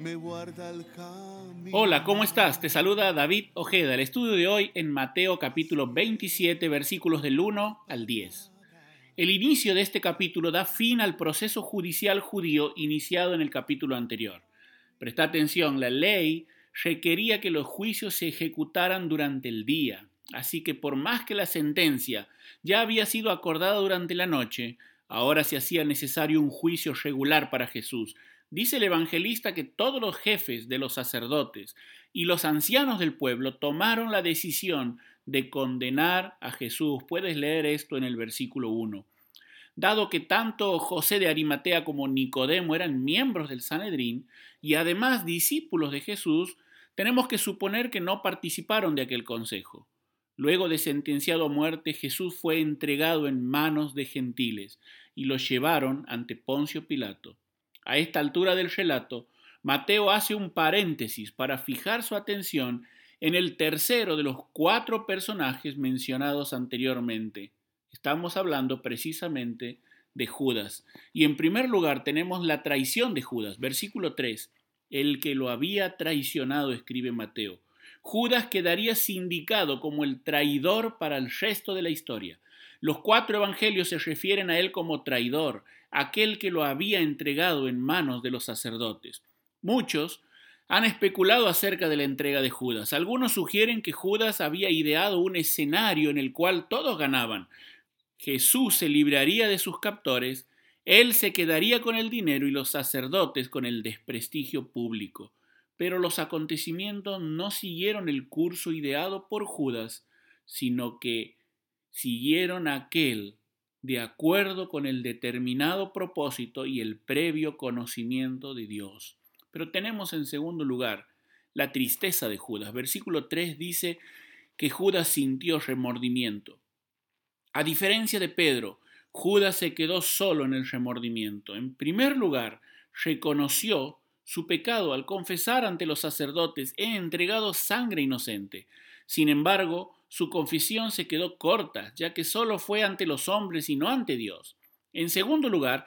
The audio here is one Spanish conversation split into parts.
Me guarda el camino. Hola, ¿cómo estás? Te saluda David Ojeda. El estudio de hoy en Mateo capítulo 27 versículos del 1 al 10. El inicio de este capítulo da fin al proceso judicial judío iniciado en el capítulo anterior. Presta atención, la ley requería que los juicios se ejecutaran durante el día, así que por más que la sentencia ya había sido acordada durante la noche, ahora se hacía necesario un juicio regular para Jesús. Dice el evangelista que todos los jefes de los sacerdotes y los ancianos del pueblo tomaron la decisión de condenar a Jesús. Puedes leer esto en el versículo 1. Dado que tanto José de Arimatea como Nicodemo eran miembros del Sanedrín y además discípulos de Jesús, tenemos que suponer que no participaron de aquel consejo. Luego de sentenciado a muerte, Jesús fue entregado en manos de gentiles y lo llevaron ante Poncio Pilato. A esta altura del relato, Mateo hace un paréntesis para fijar su atención en el tercero de los cuatro personajes mencionados anteriormente. Estamos hablando precisamente de Judas. Y en primer lugar tenemos la traición de Judas, versículo 3 el que lo había traicionado, escribe Mateo. Judas quedaría sindicado como el traidor para el resto de la historia. Los cuatro evangelios se refieren a él como traidor, aquel que lo había entregado en manos de los sacerdotes. Muchos han especulado acerca de la entrega de Judas. Algunos sugieren que Judas había ideado un escenario en el cual todos ganaban. Jesús se libraría de sus captores él se quedaría con el dinero y los sacerdotes con el desprestigio público. Pero los acontecimientos no siguieron el curso ideado por Judas, sino que siguieron aquel de acuerdo con el determinado propósito y el previo conocimiento de Dios. Pero tenemos en segundo lugar la tristeza de Judas. Versículo 3 dice que Judas sintió remordimiento. A diferencia de Pedro, Judas se quedó solo en el remordimiento. En primer lugar, reconoció su pecado al confesar ante los sacerdotes, he entregado sangre inocente. Sin embargo, su confesión se quedó corta, ya que solo fue ante los hombres y no ante Dios. En segundo lugar,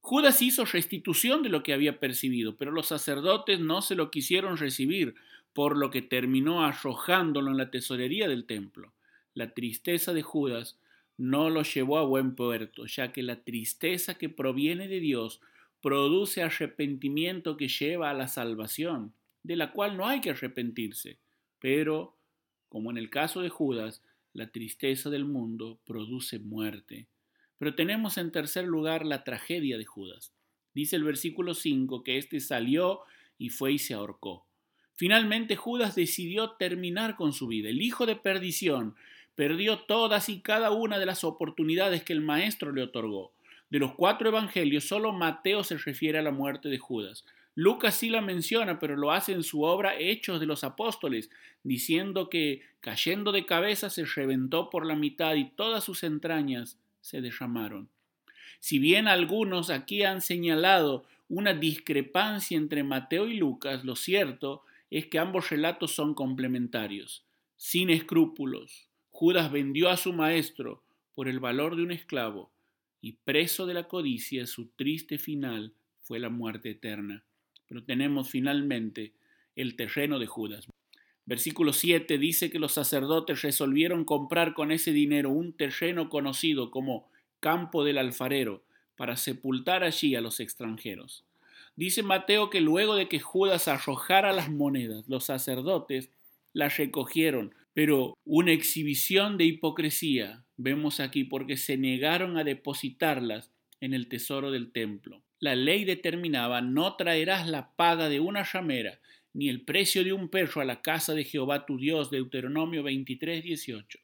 Judas hizo restitución de lo que había percibido, pero los sacerdotes no se lo quisieron recibir, por lo que terminó arrojándolo en la tesorería del templo. La tristeza de Judas no lo llevó a buen puerto, ya que la tristeza que proviene de Dios produce arrepentimiento que lleva a la salvación, de la cual no hay que arrepentirse. Pero, como en el caso de Judas, la tristeza del mundo produce muerte. Pero tenemos en tercer lugar la tragedia de Judas. Dice el versículo 5 que éste salió y fue y se ahorcó. Finalmente Judas decidió terminar con su vida. El hijo de perdición perdió todas y cada una de las oportunidades que el Maestro le otorgó. De los cuatro evangelios, solo Mateo se refiere a la muerte de Judas. Lucas sí la menciona, pero lo hace en su obra Hechos de los Apóstoles, diciendo que, cayendo de cabeza, se reventó por la mitad y todas sus entrañas se derramaron. Si bien algunos aquí han señalado una discrepancia entre Mateo y Lucas, lo cierto es que ambos relatos son complementarios. Sin escrúpulos, Judas vendió a su maestro por el valor de un esclavo, y preso de la codicia, su triste final fue la muerte eterna. Pero tenemos finalmente el terreno de Judas. Versículo 7 dice que los sacerdotes resolvieron comprar con ese dinero un terreno conocido como campo del alfarero para sepultar allí a los extranjeros. Dice Mateo que luego de que Judas arrojara las monedas, los sacerdotes las recogieron, pero una exhibición de hipocresía vemos aquí porque se negaron a depositarlas en el tesoro del templo. La ley determinaba no traerás la paga de una ramera ni el precio de un perro a la casa de Jehová tu Dios, Deuteronomio 23, 18.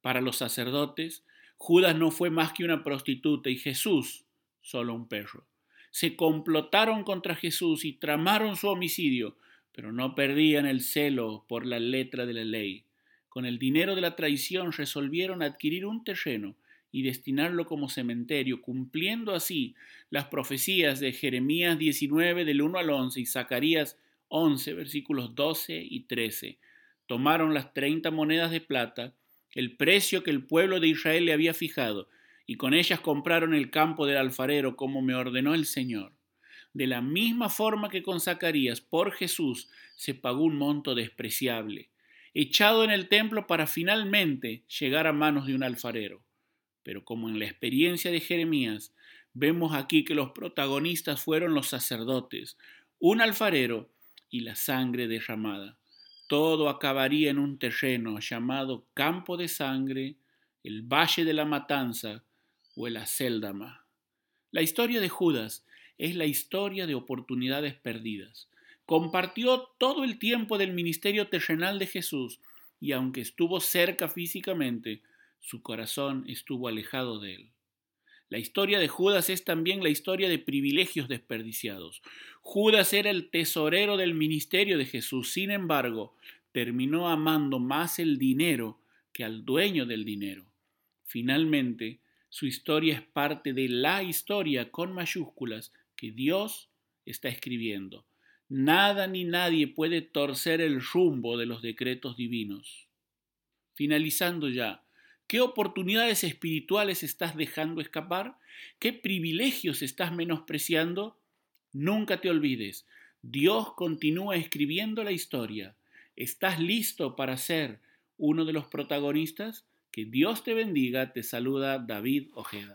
Para los sacerdotes, Judas no fue más que una prostituta y Jesús solo un perro. Se complotaron contra Jesús y tramaron su homicidio, pero no perdían el celo por la letra de la ley. Con el dinero de la traición resolvieron adquirir un terreno y destinarlo como cementerio, cumpliendo así las profecías de Jeremías 19 del 1 al 11 y Zacarías 11 versículos 12 y 13. Tomaron las treinta monedas de plata, el precio que el pueblo de Israel le había fijado, y con ellas compraron el campo del alfarero como me ordenó el Señor. De la misma forma que con Zacarías, por Jesús, se pagó un monto despreciable, echado en el templo para finalmente llegar a manos de un alfarero. Pero como en la experiencia de Jeremías, vemos aquí que los protagonistas fueron los sacerdotes, un alfarero y la sangre derramada. Todo acabaría en un terreno llamado campo de sangre, el valle de la matanza o el Aceldama. La historia de Judas es la historia de oportunidades perdidas. Compartió todo el tiempo del ministerio terrenal de Jesús y aunque estuvo cerca físicamente, su corazón estuvo alejado de él. La historia de Judas es también la historia de privilegios desperdiciados. Judas era el tesorero del ministerio de Jesús, sin embargo, terminó amando más el dinero que al dueño del dinero. Finalmente, su historia es parte de la historia con mayúsculas que Dios está escribiendo. Nada ni nadie puede torcer el rumbo de los decretos divinos. Finalizando ya, ¿Qué oportunidades espirituales estás dejando escapar? ¿Qué privilegios estás menospreciando? Nunca te olvides, Dios continúa escribiendo la historia. ¿Estás listo para ser uno de los protagonistas? Que Dios te bendiga, te saluda David Ojeda.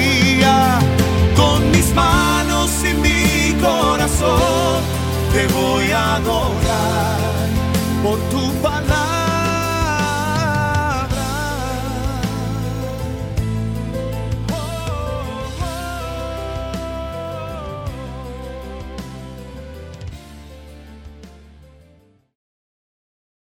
adorar por tu palabra